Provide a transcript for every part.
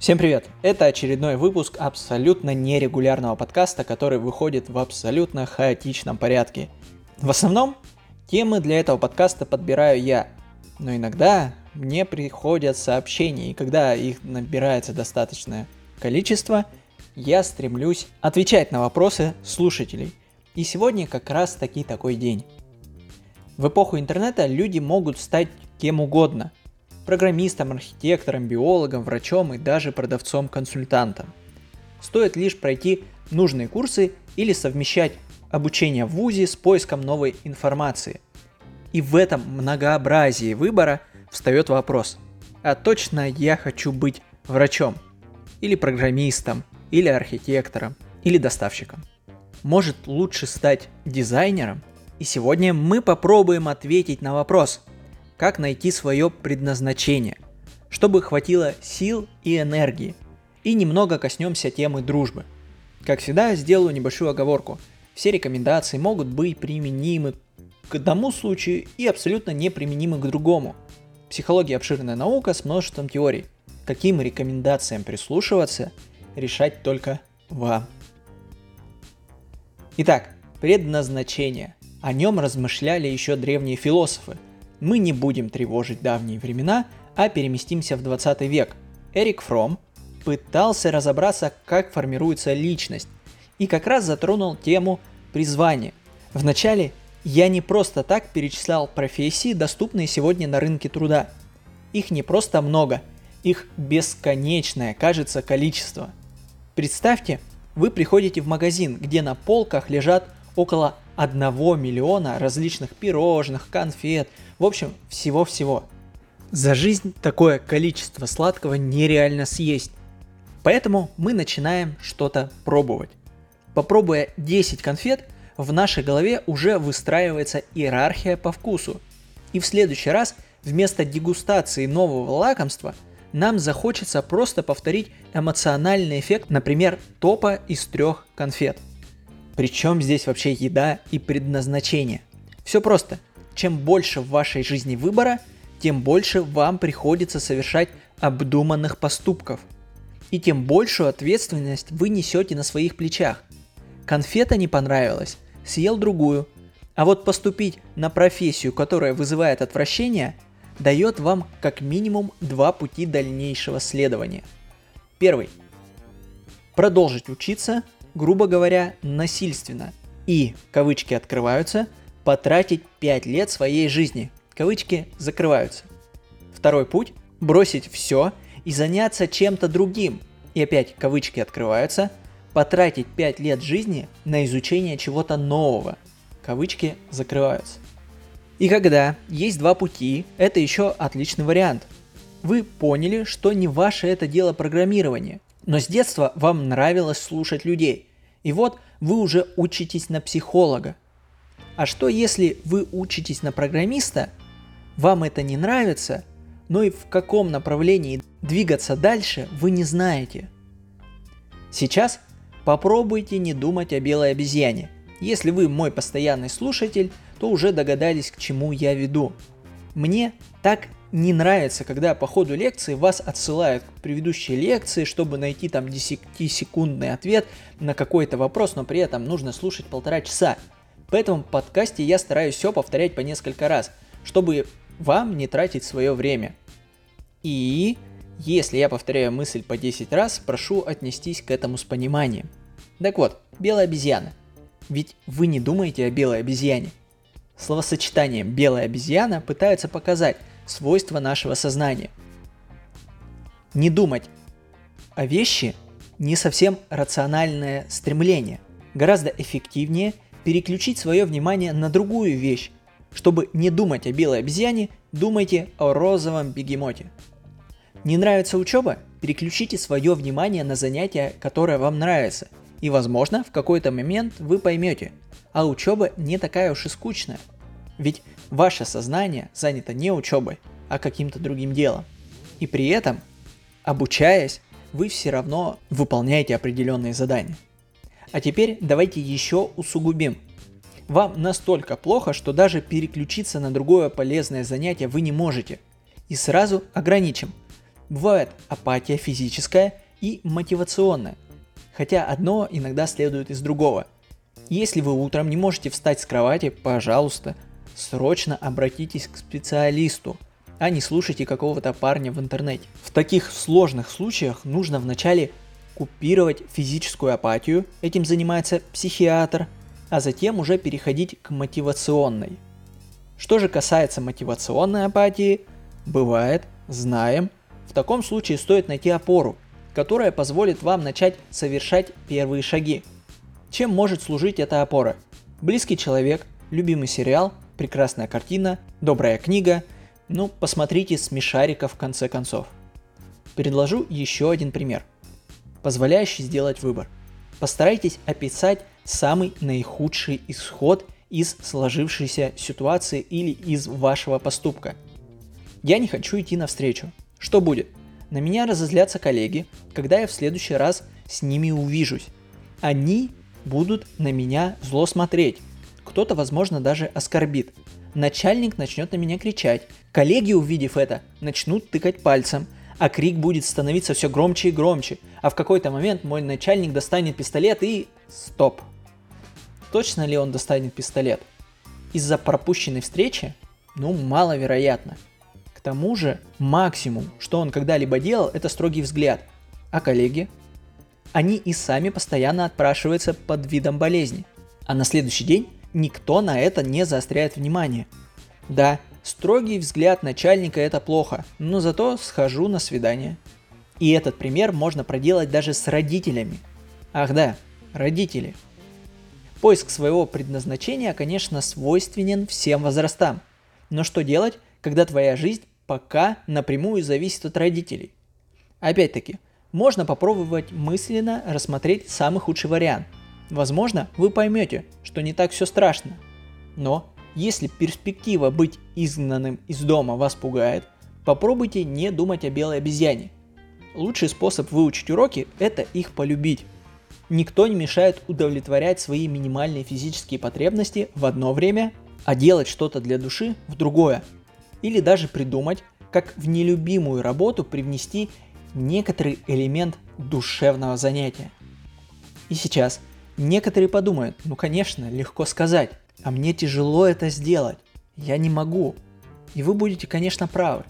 Всем привет! Это очередной выпуск абсолютно нерегулярного подкаста, который выходит в абсолютно хаотичном порядке. В основном темы для этого подкаста подбираю я, но иногда мне приходят сообщения, и когда их набирается достаточное количество, я стремлюсь отвечать на вопросы слушателей. И сегодня как раз таки такой день. В эпоху интернета люди могут стать кем угодно. Программистом, архитектором, биологом, врачом и даже продавцом-консультантом. Стоит лишь пройти нужные курсы или совмещать обучение в ВУЗе с поиском новой информации. И в этом многообразии выбора встает вопрос, а точно я хочу быть врачом, или программистом, или архитектором, или доставщиком. Может лучше стать дизайнером? И сегодня мы попробуем ответить на вопрос, как найти свое предназначение, чтобы хватило сил и энергии. И немного коснемся темы дружбы. Как всегда, сделаю небольшую оговорку. Все рекомендации могут быть применимы к одному случаю и абсолютно неприменимы к другому. Психология обширная наука с множеством теорий. Каким рекомендациям прислушиваться, решать только вам. Итак, предназначение. О нем размышляли еще древние философы. Мы не будем тревожить давние времена, а переместимся в 20 век. Эрик Фром пытался разобраться, как формируется личность, и как раз затронул тему призвания. Вначале я не просто так перечислял профессии, доступные сегодня на рынке труда. Их не просто много, их бесконечное, кажется, количество. Представьте, вы приходите в магазин, где на полках лежат около 1 миллиона различных пирожных, конфет, в общем, всего-всего. За жизнь такое количество сладкого нереально съесть. Поэтому мы начинаем что-то пробовать. Попробуя 10 конфет, в нашей голове уже выстраивается иерархия по вкусу. И в следующий раз вместо дегустации нового лакомства нам захочется просто повторить эмоциональный эффект, например, топа из трех конфет – причем здесь вообще еда и предназначение? Все просто. Чем больше в вашей жизни выбора, тем больше вам приходится совершать обдуманных поступков. И тем большую ответственность вы несете на своих плечах. Конфета не понравилась, съел другую. А вот поступить на профессию, которая вызывает отвращение, дает вам как минимум два пути дальнейшего следования. Первый. Продолжить учиться – грубо говоря, насильственно. И, кавычки открываются, потратить 5 лет своей жизни. Кавычки закрываются. Второй путь – бросить все и заняться чем-то другим. И опять кавычки открываются, потратить 5 лет жизни на изучение чего-то нового. Кавычки закрываются. И когда есть два пути, это еще отличный вариант. Вы поняли, что не ваше это дело программирование, но с детства вам нравилось слушать людей. И вот вы уже учитесь на психолога. А что если вы учитесь на программиста, вам это не нравится, но и в каком направлении двигаться дальше вы не знаете? Сейчас попробуйте не думать о белой обезьяне. Если вы мой постоянный слушатель, то уже догадались, к чему я веду. Мне так не нравится, когда по ходу лекции вас отсылают к предыдущей лекции, чтобы найти там 10-секундный ответ на какой-то вопрос, но при этом нужно слушать полтора часа. Поэтому в подкасте я стараюсь все повторять по несколько раз, чтобы вам не тратить свое время. И если я повторяю мысль по 10 раз, прошу отнестись к этому с пониманием. Так вот, белая обезьяна. Ведь вы не думаете о белой обезьяне. Словосочетанием «белая обезьяна» пытаются показать, свойства нашего сознания. Не думать о вещи не совсем рациональное стремление. Гораздо эффективнее переключить свое внимание на другую вещь. Чтобы не думать о белой обезьяне, думайте о розовом бегемоте. Не нравится учеба? Переключите свое внимание на занятие, которое вам нравится. И возможно, в какой-то момент вы поймете, а учеба не такая уж и скучная. Ведь ваше сознание занято не учебой, а каким-то другим делом. И при этом, обучаясь, вы все равно выполняете определенные задания. А теперь давайте еще усугубим. Вам настолько плохо, что даже переключиться на другое полезное занятие вы не можете. И сразу ограничим. Бывает апатия физическая и мотивационная. Хотя одно иногда следует из другого. Если вы утром не можете встать с кровати, пожалуйста, срочно обратитесь к специалисту, а не слушайте какого-то парня в интернете. В таких сложных случаях нужно вначале купировать физическую апатию, этим занимается психиатр, а затем уже переходить к мотивационной. Что же касается мотивационной апатии, бывает, знаем, в таком случае стоит найти опору, которая позволит вам начать совершать первые шаги. Чем может служить эта опора? Близкий человек, любимый сериал, прекрасная картина, добрая книга, ну, посмотрите смешарика в конце концов. Предложу еще один пример позволяющий сделать выбор. Постарайтесь описать самый наихудший исход из сложившейся ситуации или из вашего поступка. Я не хочу идти навстречу. Что будет? На меня разозлятся коллеги, когда я в следующий раз с ними увижусь. Они будут на меня зло смотреть. Кто-то, возможно, даже оскорбит. Начальник начнет на меня кричать. Коллеги, увидев это, начнут тыкать пальцем – а крик будет становиться все громче и громче, а в какой-то момент мой начальник достанет пистолет и... Стоп. Точно ли он достанет пистолет? Из-за пропущенной встречи? Ну, маловероятно. К тому же, максимум, что он когда-либо делал, это строгий взгляд. А коллеги? Они и сами постоянно отпрашиваются под видом болезни. А на следующий день никто на это не заостряет внимание. Да, Строгий взгляд начальника это плохо, но зато схожу на свидание. И этот пример можно проделать даже с родителями. Ах да, родители. Поиск своего предназначения, конечно, свойственен всем возрастам. Но что делать, когда твоя жизнь пока напрямую зависит от родителей? Опять-таки, можно попробовать мысленно рассмотреть самый худший вариант. Возможно, вы поймете, что не так все страшно. Но если перспектива быть изгнанным из дома вас пугает, попробуйте не думать о белой обезьяне. Лучший способ выучить уроки – это их полюбить. Никто не мешает удовлетворять свои минимальные физические потребности в одно время, а делать что-то для души в другое. Или даже придумать, как в нелюбимую работу привнести некоторый элемент душевного занятия. И сейчас некоторые подумают, ну конечно, легко сказать, а мне тяжело это сделать. Я не могу. И вы будете, конечно, правы.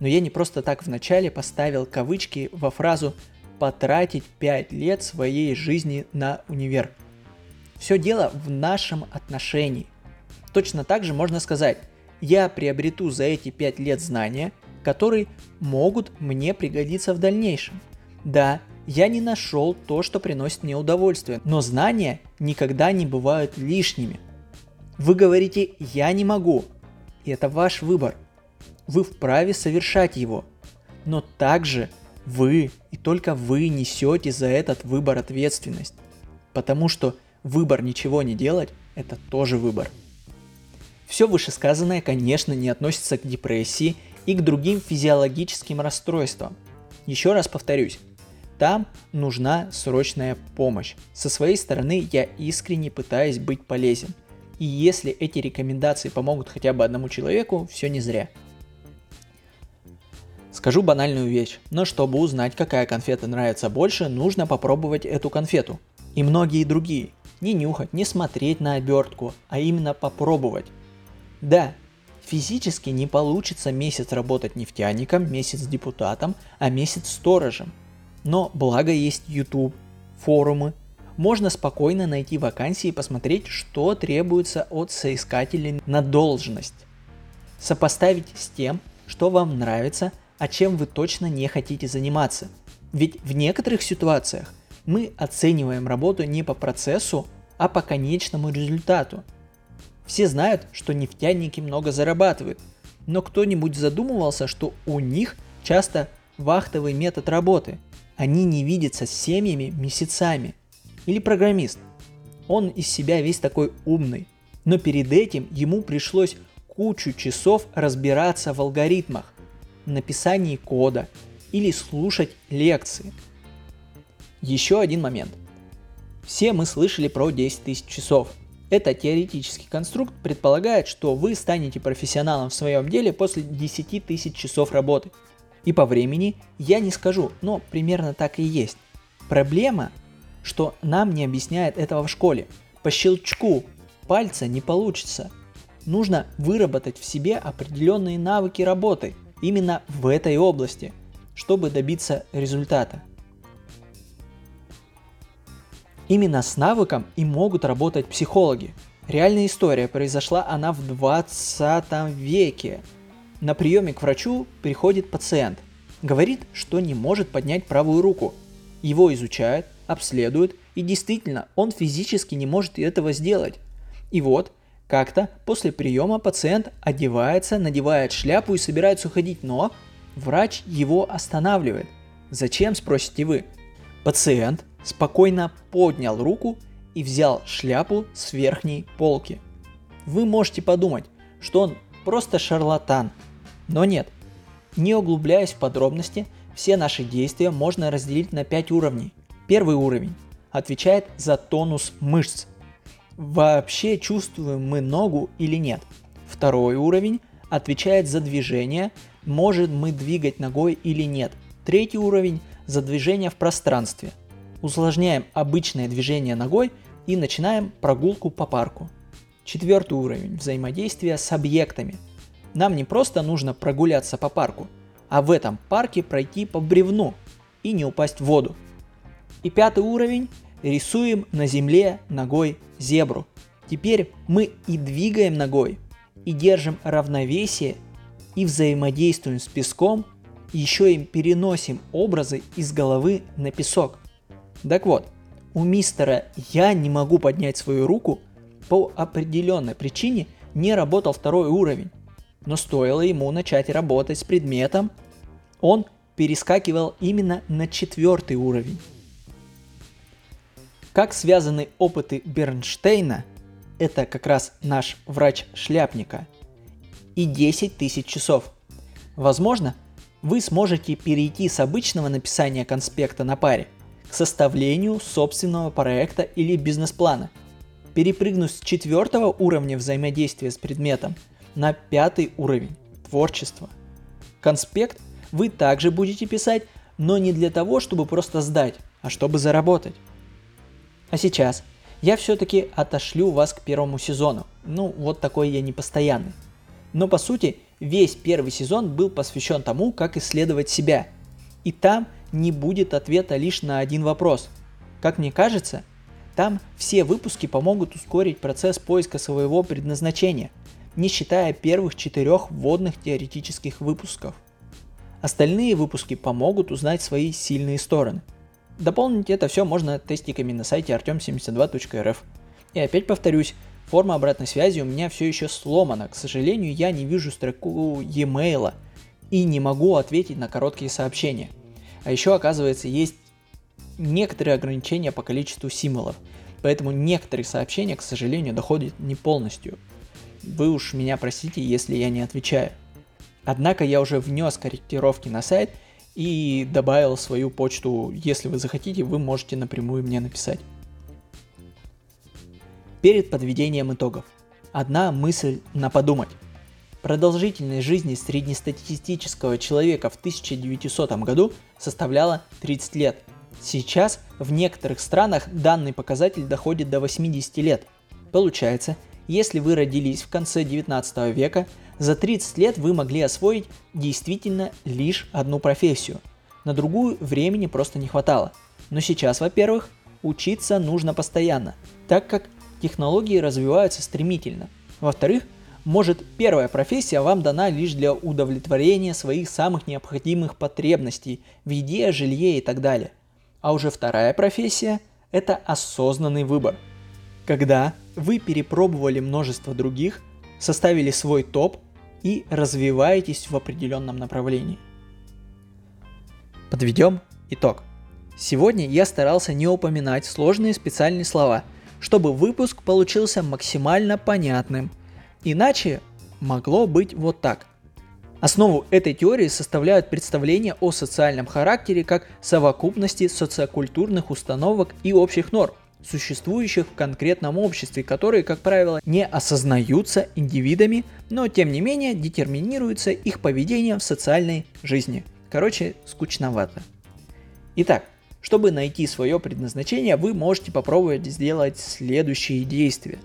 Но я не просто так вначале поставил кавычки во фразу «потратить 5 лет своей жизни на универ». Все дело в нашем отношении. Точно так же можно сказать, я приобрету за эти 5 лет знания, которые могут мне пригодиться в дальнейшем. Да, я не нашел то, что приносит мне удовольствие, но знания никогда не бывают лишними – вы говорите «я не могу», и это ваш выбор. Вы вправе совершать его. Но также вы и только вы несете за этот выбор ответственность. Потому что выбор ничего не делать – это тоже выбор. Все вышесказанное, конечно, не относится к депрессии и к другим физиологическим расстройствам. Еще раз повторюсь, там нужна срочная помощь. Со своей стороны я искренне пытаюсь быть полезен. И если эти рекомендации помогут хотя бы одному человеку, все не зря. Скажу банальную вещь, но чтобы узнать, какая конфета нравится больше, нужно попробовать эту конфету. И многие другие. Не нюхать, не смотреть на обертку, а именно попробовать. Да, физически не получится месяц работать нефтяником, месяц депутатом, а месяц сторожем. Но благо есть YouTube, форумы, можно спокойно найти вакансии и посмотреть, что требуется от соискателей на должность. Сопоставить с тем, что вам нравится, а чем вы точно не хотите заниматься. Ведь в некоторых ситуациях мы оцениваем работу не по процессу, а по конечному результату. Все знают, что нефтяники много зарабатывают, но кто-нибудь задумывался, что у них часто вахтовый метод работы. Они не видятся с семьями месяцами – или программист. Он из себя весь такой умный. Но перед этим ему пришлось кучу часов разбираться в алгоритмах, написании кода или слушать лекции. Еще один момент. Все мы слышали про 10 тысяч часов. Это теоретический конструкт предполагает, что вы станете профессионалом в своем деле после 10 тысяч часов работы. И по времени я не скажу, но примерно так и есть. Проблема, что нам не объясняют этого в школе. По щелчку пальца не получится. Нужно выработать в себе определенные навыки работы именно в этой области, чтобы добиться результата. Именно с навыком и могут работать психологи. Реальная история произошла она в 20 веке. На приеме к врачу приходит пациент. Говорит, что не может поднять правую руку. Его изучают, обследуют, и действительно, он физически не может этого сделать. И вот, как-то после приема пациент одевается, надевает шляпу и собирается уходить, но врач его останавливает. Зачем, спросите вы? Пациент спокойно поднял руку и взял шляпу с верхней полки. Вы можете подумать, что он просто шарлатан. Но нет. Не углубляясь в подробности, все наши действия можно разделить на 5 уровней. Первый уровень отвечает за тонус мышц. Вообще чувствуем мы ногу или нет. Второй уровень отвечает за движение, может мы двигать ногой или нет. Третий уровень за движение в пространстве – усложняем обычное движение ногой и начинаем прогулку по парку. Четвертый уровень взаимодействия с объектами. Нам не просто нужно прогуляться по парку, а в этом парке пройти по бревну и не упасть в воду. И пятый уровень рисуем на земле ногой зебру. Теперь мы и двигаем ногой, и держим равновесие, и взаимодействуем с песком, еще и переносим образы из головы на песок. Так вот, у мистера «я не могу поднять свою руку» по определенной причине не работал второй уровень. Но стоило ему начать работать с предметом, он перескакивал именно на четвертый уровень. Как связаны опыты Бернштейна, это как раз наш врач шляпника, и 10 тысяч часов. Возможно, вы сможете перейти с обычного написания конспекта на паре – к составлению собственного проекта или бизнес-плана. Перепрыгнув с четвертого уровня взаимодействия с предметом на пятый уровень – творчество. Конспект вы также будете писать, но не для того, чтобы просто сдать, а чтобы заработать. А сейчас я все-таки отошлю вас к первому сезону. Ну, вот такой я непостоянный. Но по сути, весь первый сезон был посвящен тому, как исследовать себя. И там не будет ответа лишь на один вопрос. Как мне кажется, там все выпуски помогут ускорить процесс поиска своего предназначения, не считая первых четырех вводных теоретических выпусков. Остальные выпуски помогут узнать свои сильные стороны. Дополнить это все можно тестиками на сайте artem72.rf. И опять повторюсь, форма обратной связи у меня все еще сломана. К сожалению, я не вижу строку e-mail и не могу ответить на короткие сообщения – а еще, оказывается, есть некоторые ограничения по количеству символов. Поэтому некоторые сообщения, к сожалению, доходят не полностью. Вы уж меня простите, если я не отвечаю. Однако я уже внес корректировки на сайт и добавил свою почту. Если вы захотите, вы можете напрямую мне написать. Перед подведением итогов. Одна мысль на подумать. Продолжительность жизни среднестатистического человека в 1900 году составляла 30 лет. Сейчас в некоторых странах данный показатель доходит до 80 лет. Получается, если вы родились в конце 19 века, за 30 лет вы могли освоить действительно лишь одну профессию. На другую времени просто не хватало. Но сейчас, во-первых, учиться нужно постоянно, так как технологии развиваются стремительно. Во-вторых, может, первая профессия вам дана лишь для удовлетворения своих самых необходимых потребностей в еде, жилье и так далее. А уже вторая профессия – это осознанный выбор. Когда вы перепробовали множество других, составили свой топ и развиваетесь в определенном направлении. Подведем итог. Сегодня я старался не упоминать сложные специальные слова, чтобы выпуск получился максимально понятным – Иначе могло быть вот так. Основу этой теории составляют представления о социальном характере как совокупности социокультурных установок и общих норм, существующих в конкретном обществе, которые, как правило, не осознаются индивидами, но тем не менее детерминируются их поведением в социальной жизни. Короче, скучновато. Итак, чтобы найти свое предназначение, вы можете попробовать сделать следующие действия.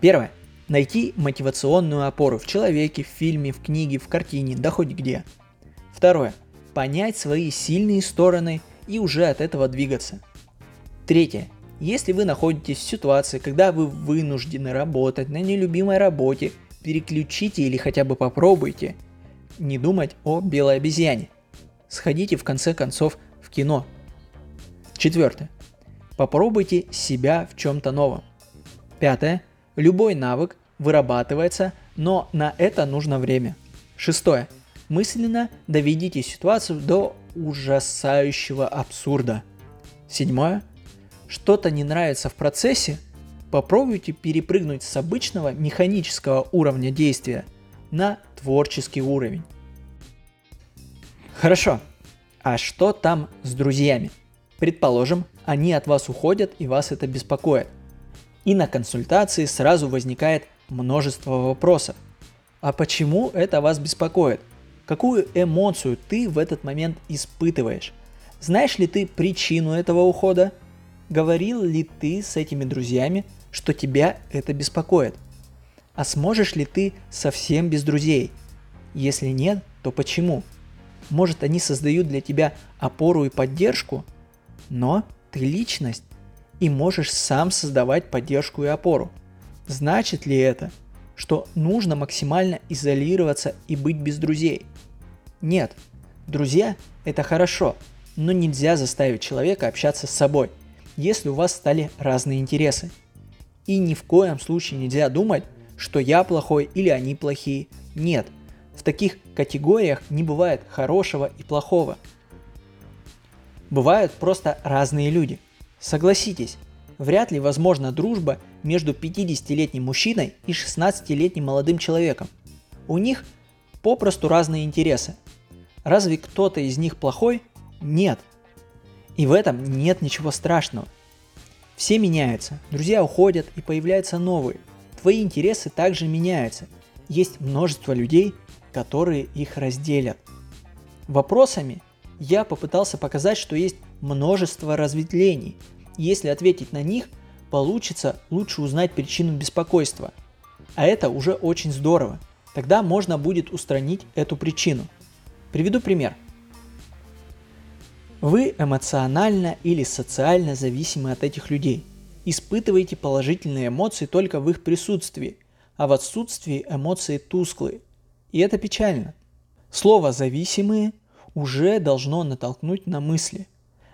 Первое. Найти мотивационную опору в человеке, в фильме, в книге, в картине, да хоть где. Второе. Понять свои сильные стороны и уже от этого двигаться. Третье. Если вы находитесь в ситуации, когда вы вынуждены работать на нелюбимой работе, переключите или хотя бы попробуйте не думать о белой обезьяне. Сходите в конце концов в кино. Четвертое. Попробуйте себя в чем-то новом. Пятое. Любой навык вырабатывается, но на это нужно время. Шестое. Мысленно доведите ситуацию до ужасающего абсурда. Седьмое. Что-то не нравится в процессе, попробуйте перепрыгнуть с обычного механического уровня действия на творческий уровень. Хорошо, а что там с друзьями? Предположим, они от вас уходят и вас это беспокоит. И на консультации сразу возникает множество вопросов. А почему это вас беспокоит? Какую эмоцию ты в этот момент испытываешь? Знаешь ли ты причину этого ухода? Говорил ли ты с этими друзьями, что тебя это беспокоит? А сможешь ли ты совсем без друзей? Если нет, то почему? Может, они создают для тебя опору и поддержку, но ты личность и можешь сам создавать поддержку и опору. Значит ли это, что нужно максимально изолироваться и быть без друзей? Нет, друзья – это хорошо, но нельзя заставить человека общаться с собой, если у вас стали разные интересы. И ни в коем случае нельзя думать, что я плохой или они плохие. Нет, в таких категориях не бывает хорошего и плохого. Бывают просто разные люди. Согласитесь, вряд ли возможна дружба между 50-летним мужчиной и 16-летним молодым человеком. У них попросту разные интересы. Разве кто-то из них плохой? Нет. И в этом нет ничего страшного. Все меняются, друзья уходят и появляются новые. Твои интересы также меняются. Есть множество людей, которые их разделят. Вопросами я попытался показать, что есть множество разветвлений. Если ответить на них, получится лучше узнать причину беспокойства. А это уже очень здорово. Тогда можно будет устранить эту причину. Приведу пример. Вы эмоционально или социально зависимы от этих людей. Испытываете положительные эмоции только в их присутствии, а в отсутствии эмоции тусклые. И это печально. Слово «зависимые» уже должно натолкнуть на мысли.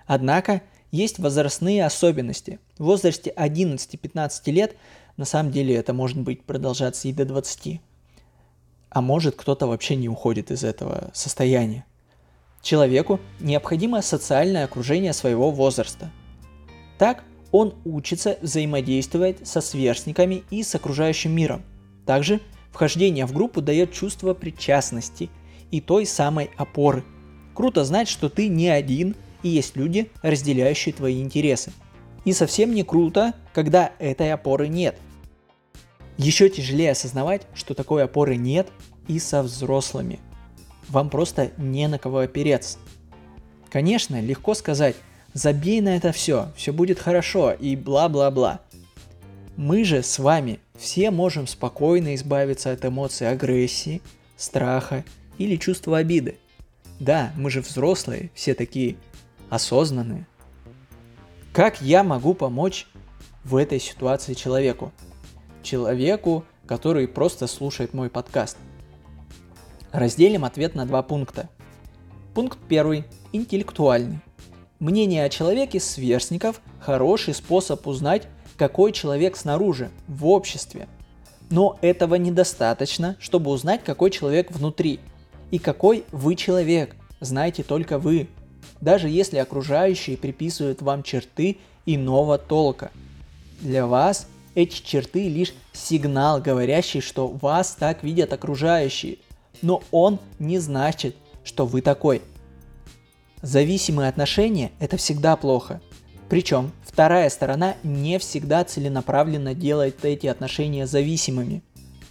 Однако есть возрастные особенности. В возрасте 11-15 лет на самом деле это может быть продолжаться и до 20. А может кто-то вообще не уходит из этого состояния. Человеку необходимо социальное окружение своего возраста. Так он учится взаимодействовать со сверстниками и с окружающим миром. Также Вхождение в группу дает чувство причастности и той самой опоры. Круто знать, что ты не один и есть люди, разделяющие твои интересы. И совсем не круто, когда этой опоры нет. Еще тяжелее осознавать, что такой опоры нет и со взрослыми. Вам просто не на кого опереться. Конечно, легко сказать, забей на это все, все будет хорошо и бла-бла-бла. Мы же с вами все можем спокойно избавиться от эмоций агрессии, страха или чувства обиды. Да, мы же взрослые, все такие осознанные. Как я могу помочь в этой ситуации человеку? Человеку, который просто слушает мой подкаст. Разделим ответ на два пункта. Пункт первый – интеллектуальный. Мнение о человеке сверстников – хороший способ узнать, какой человек снаружи, в обществе. Но этого недостаточно, чтобы узнать, какой человек внутри. И какой вы человек, знаете только вы. Даже если окружающие приписывают вам черты иного толка. Для вас эти черты лишь сигнал, говорящий, что вас так видят окружающие. Но он не значит, что вы такой. Зависимые отношения – это всегда плохо. Причем вторая сторона не всегда целенаправленно делает эти отношения зависимыми.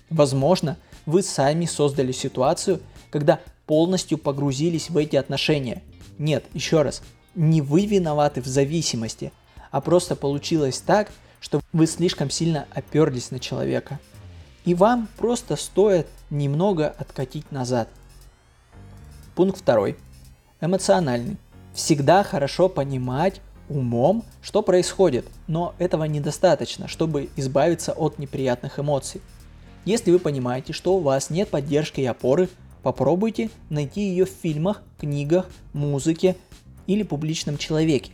Возможно, вы сами создали ситуацию, когда полностью погрузились в эти отношения. Нет, еще раз, не вы виноваты в зависимости, а просто получилось так, что вы слишком сильно оперлись на человека. И вам просто стоит немного откатить назад. Пункт второй. Эмоциональный. Всегда хорошо понимать умом, что происходит, но этого недостаточно, чтобы избавиться от неприятных эмоций. Если вы понимаете, что у вас нет поддержки и опоры, попробуйте найти ее в фильмах, книгах, музыке или публичном человеке.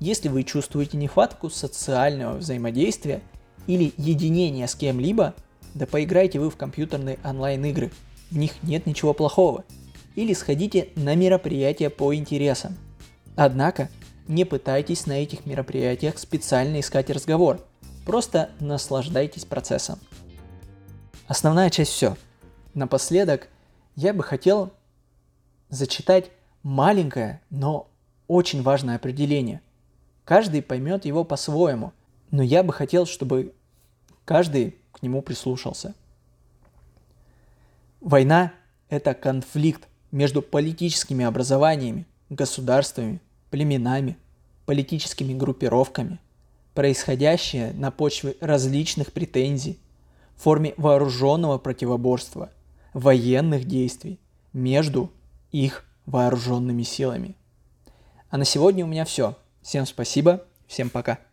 Если вы чувствуете нехватку социального взаимодействия или единения с кем-либо, да поиграйте вы в компьютерные онлайн-игры, в них нет ничего плохого. Или сходите на мероприятия по интересам. Однако, не пытайтесь на этих мероприятиях специально искать разговор, просто наслаждайтесь процессом. Основная часть все. Напоследок я бы хотел зачитать маленькое, но очень важное определение. Каждый поймет его по-своему, но я бы хотел, чтобы каждый к нему прислушался. Война – это конфликт между политическими образованиями, государствами, племенами, политическими группировками, происходящее на почве различных претензий, в форме вооруженного противоборства, военных действий между их вооруженными силами. А на сегодня у меня все. Всем спасибо, всем пока.